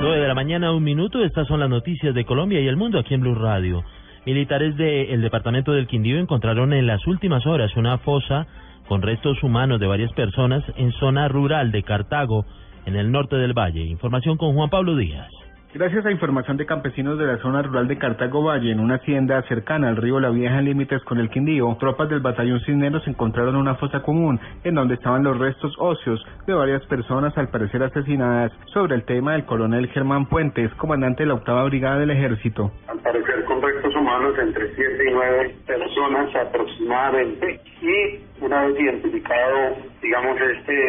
9 de la mañana, un minuto. Estas son las noticias de Colombia y el mundo aquí en Blue Radio. Militares del departamento del Quindío encontraron en las últimas horas una fosa con restos humanos de varias personas en zona rural de Cartago, en el norte del valle. Información con Juan Pablo Díaz. Gracias a información de campesinos de la zona rural de Cartago Valle, en una hacienda cercana al río La Vieja en límites con el Quindío, tropas del batallón Cisneros encontraron una fosa común en donde estaban los restos óseos de varias personas al parecer asesinadas. Sobre el tema del coronel Germán Puentes, comandante de la octava brigada del ejército. Al parecer con restos humanos entre 7 y 9 personas aproximadamente y una vez identificado, digamos, este,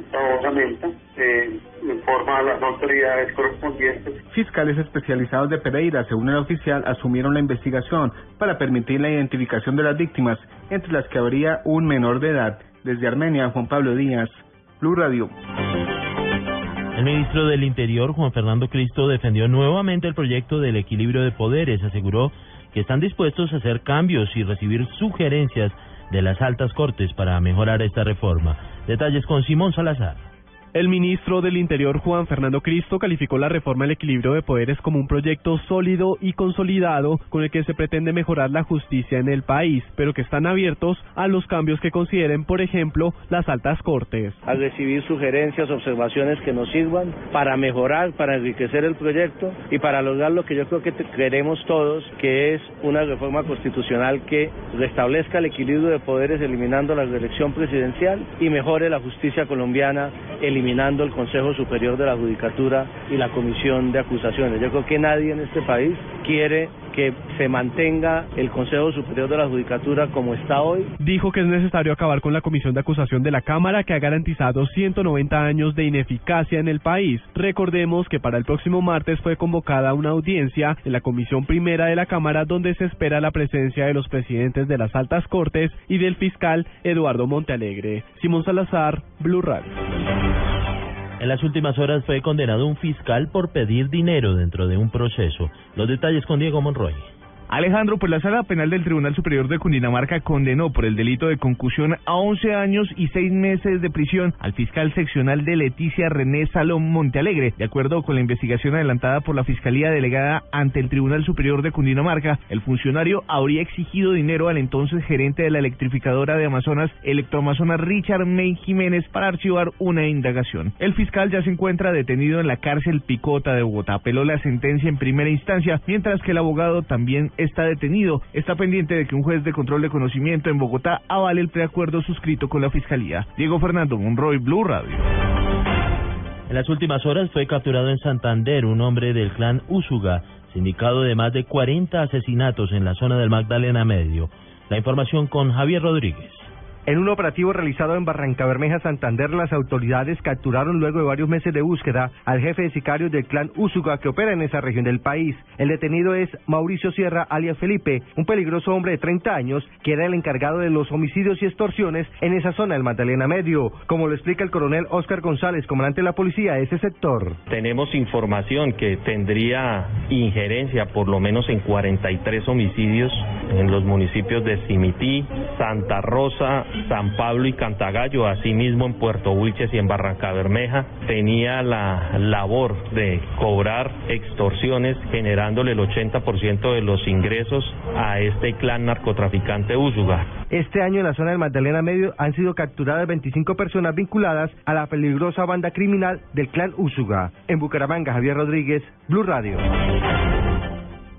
esta osamenta, eh, informa a las autoridades correspondientes. Fiscales especializados de Pereira, según el oficial, asumieron la investigación para permitir la identificación de las víctimas, entre las que habría un menor de edad. Desde Armenia, Juan Pablo Díaz, Blue Radio. El ministro del Interior, Juan Fernando Cristo, defendió nuevamente el proyecto del equilibrio de poderes. Aseguró que están dispuestos a hacer cambios y recibir sugerencias de las altas cortes para mejorar esta reforma. Detalles con Simón Salazar. El ministro del Interior, Juan Fernando Cristo, calificó la reforma del equilibrio de poderes como un proyecto sólido y consolidado con el que se pretende mejorar la justicia en el país, pero que están abiertos a los cambios que consideren, por ejemplo, las altas cortes. A recibir sugerencias, observaciones que nos sirvan para mejorar, para enriquecer el proyecto y para lograr lo que yo creo que queremos todos, que es una reforma constitucional que restablezca el equilibrio de poderes eliminando la reelección presidencial y mejore la justicia colombiana eliminando eliminando el Consejo Superior de la Judicatura y la Comisión de Acusaciones. Yo creo que nadie en este país quiere que se mantenga el Consejo Superior de la Judicatura como está hoy. Dijo que es necesario acabar con la Comisión de Acusación de la Cámara que ha garantizado 190 años de ineficacia en el país. Recordemos que para el próximo martes fue convocada una audiencia en la Comisión Primera de la Cámara donde se espera la presencia de los presidentes de las altas cortes y del fiscal Eduardo Montealegre. Simón Salazar, Blue Radio. En las últimas horas fue condenado un fiscal por pedir dinero dentro de un proceso. Los detalles con Diego Monroy. Alejandro, pues la Sala Penal del Tribunal Superior de Cundinamarca condenó por el delito de concusión a 11 años y 6 meses de prisión al fiscal seccional de Leticia René Salón Montealegre. De acuerdo con la investigación adelantada por la Fiscalía Delegada ante el Tribunal Superior de Cundinamarca, el funcionario habría exigido dinero al entonces gerente de la electrificadora de Amazonas, Electroamazonas Richard May Jiménez, para archivar una indagación. El fiscal ya se encuentra detenido en la cárcel Picota de Bogotá. Apeló la sentencia en primera instancia, mientras que el abogado también está detenido. Está pendiente de que un juez de control de conocimiento en Bogotá avale el preacuerdo suscrito con la Fiscalía. Diego Fernando Monroy, Blue Radio. En las últimas horas fue capturado en Santander un hombre del clan Úsuga, sindicado de más de 40 asesinatos en la zona del Magdalena Medio. La información con Javier Rodríguez. En un operativo realizado en Barranca Bermeja, Santander, las autoridades capturaron luego de varios meses de búsqueda al jefe de sicarios del clan Úsuga que opera en esa región del país. El detenido es Mauricio Sierra, alias Felipe, un peligroso hombre de 30 años que era el encargado de los homicidios y extorsiones en esa zona del Magdalena Medio, como lo explica el coronel Oscar González, comandante de la policía de ese sector. Tenemos información que tendría injerencia por lo menos en 43 homicidios en los municipios de Simití, Santa Rosa, San Pablo y Cantagallo, asimismo en Puerto Wilches y en Barranca Bermeja, tenía la labor de cobrar extorsiones generándole el 80% de los ingresos a este clan narcotraficante Úsuga. Este año en la zona del Magdalena Medio han sido capturadas 25 personas vinculadas a la peligrosa banda criminal del clan Úsuga. En Bucaramanga, Javier Rodríguez, Blue Radio.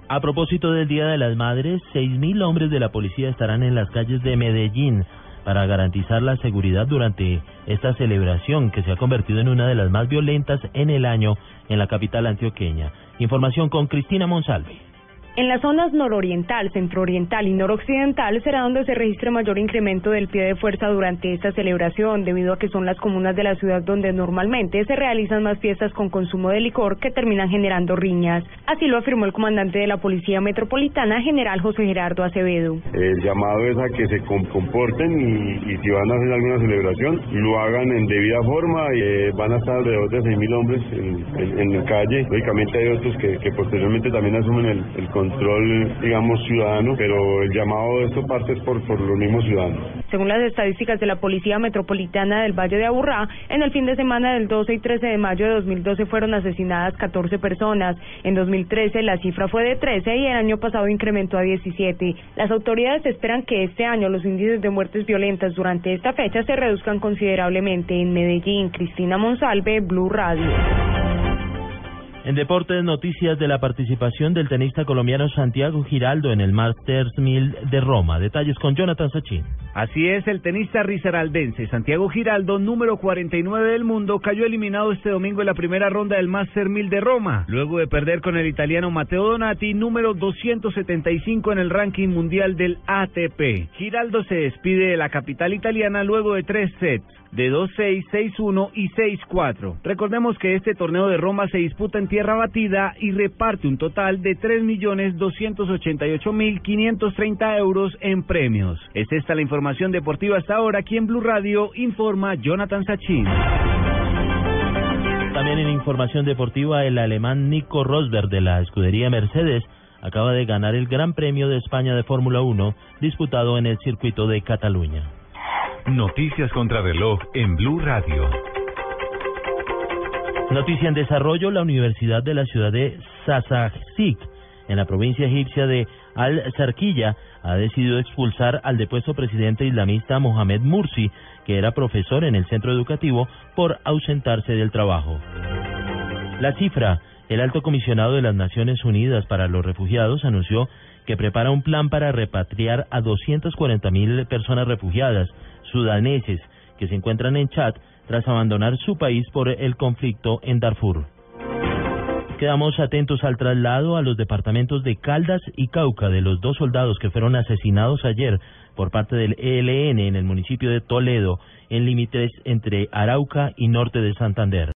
A propósito del Día de las Madres, 6.000 hombres de la policía estarán en las calles de Medellín para garantizar la seguridad durante esta celebración que se ha convertido en una de las más violentas en el año en la capital antioqueña. Información con Cristina Monsalve. En las zonas nororiental, centrooriental y noroccidental será donde se registre mayor incremento del pie de fuerza durante esta celebración, debido a que son las comunas de la ciudad donde normalmente se realizan más fiestas con consumo de licor que terminan generando riñas. Así lo afirmó el comandante de la Policía Metropolitana, general José Gerardo Acevedo. El llamado es a que se comporten y, si van a hacer alguna celebración, lo hagan en debida forma. y eh, van a estar alrededor de 6.000 hombres en, la calle. Lógicamente hay otros que, posteriormente también asumen el, el control, digamos, ciudadano, pero el llamado de esto parte es por, por los mismos ciudadanos. Según las estadísticas de la Policía Metropolitana del Valle de Aburrá, en el fin de semana del 12 y 13 de mayo de 2012 fueron asesinadas 14 personas. En 2013 la cifra fue de 13 y el año pasado incrementó a 17. Las autoridades esperan que este año los índices de muertes violentas durante esta fecha se reduzcan considerablemente. En Medellín, Cristina Monsalve, Blue Radio. En deportes, noticias de la participación del tenista colombiano Santiago Giraldo en el Masters 1000 de Roma. Detalles con Jonathan Sachin. Así es, el tenista risaraldense Santiago Giraldo, número 49 del mundo, cayó eliminado este domingo en la primera ronda del Master 1000 de Roma, luego de perder con el italiano Matteo Donati, número 275 en el ranking mundial del ATP. Giraldo se despide de la capital italiana luego de tres sets de 2-6, 6-1 y 6-4. Recordemos que este torneo de Roma se disputa en tierra batida y reparte un total de 3.288.530 euros en premios. Es esta la información deportiva hasta ahora. Aquí en Blue Radio informa Jonathan Sachin. También en información deportiva, el alemán Nico Rosberg de la escudería Mercedes acaba de ganar el Gran Premio de España de Fórmula 1 disputado en el circuito de Cataluña. Noticias contra reloj en Blue Radio. Noticia en desarrollo, la Universidad de la ciudad de Sasajik, en la provincia egipcia de Al-Sarquilla, ha decidido expulsar al depuesto presidente islamista Mohamed Mursi, que era profesor en el centro educativo, por ausentarse del trabajo. La cifra, el alto comisionado de las Naciones Unidas para los Refugiados anunció que prepara un plan para repatriar a 240 mil personas refugiadas sudaneses que se encuentran en Chad tras abandonar su país por el conflicto en Darfur. Quedamos atentos al traslado a los departamentos de Caldas y Cauca de los dos soldados que fueron asesinados ayer por parte del ELN en el municipio de Toledo, en límites entre Arauca y norte de Santander.